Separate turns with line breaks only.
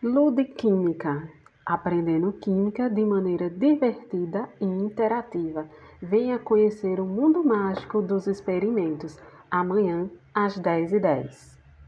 Ludiquímica, aprendendo química de maneira divertida e interativa. Venha conhecer o mundo mágico dos experimentos, amanhã às 10h10.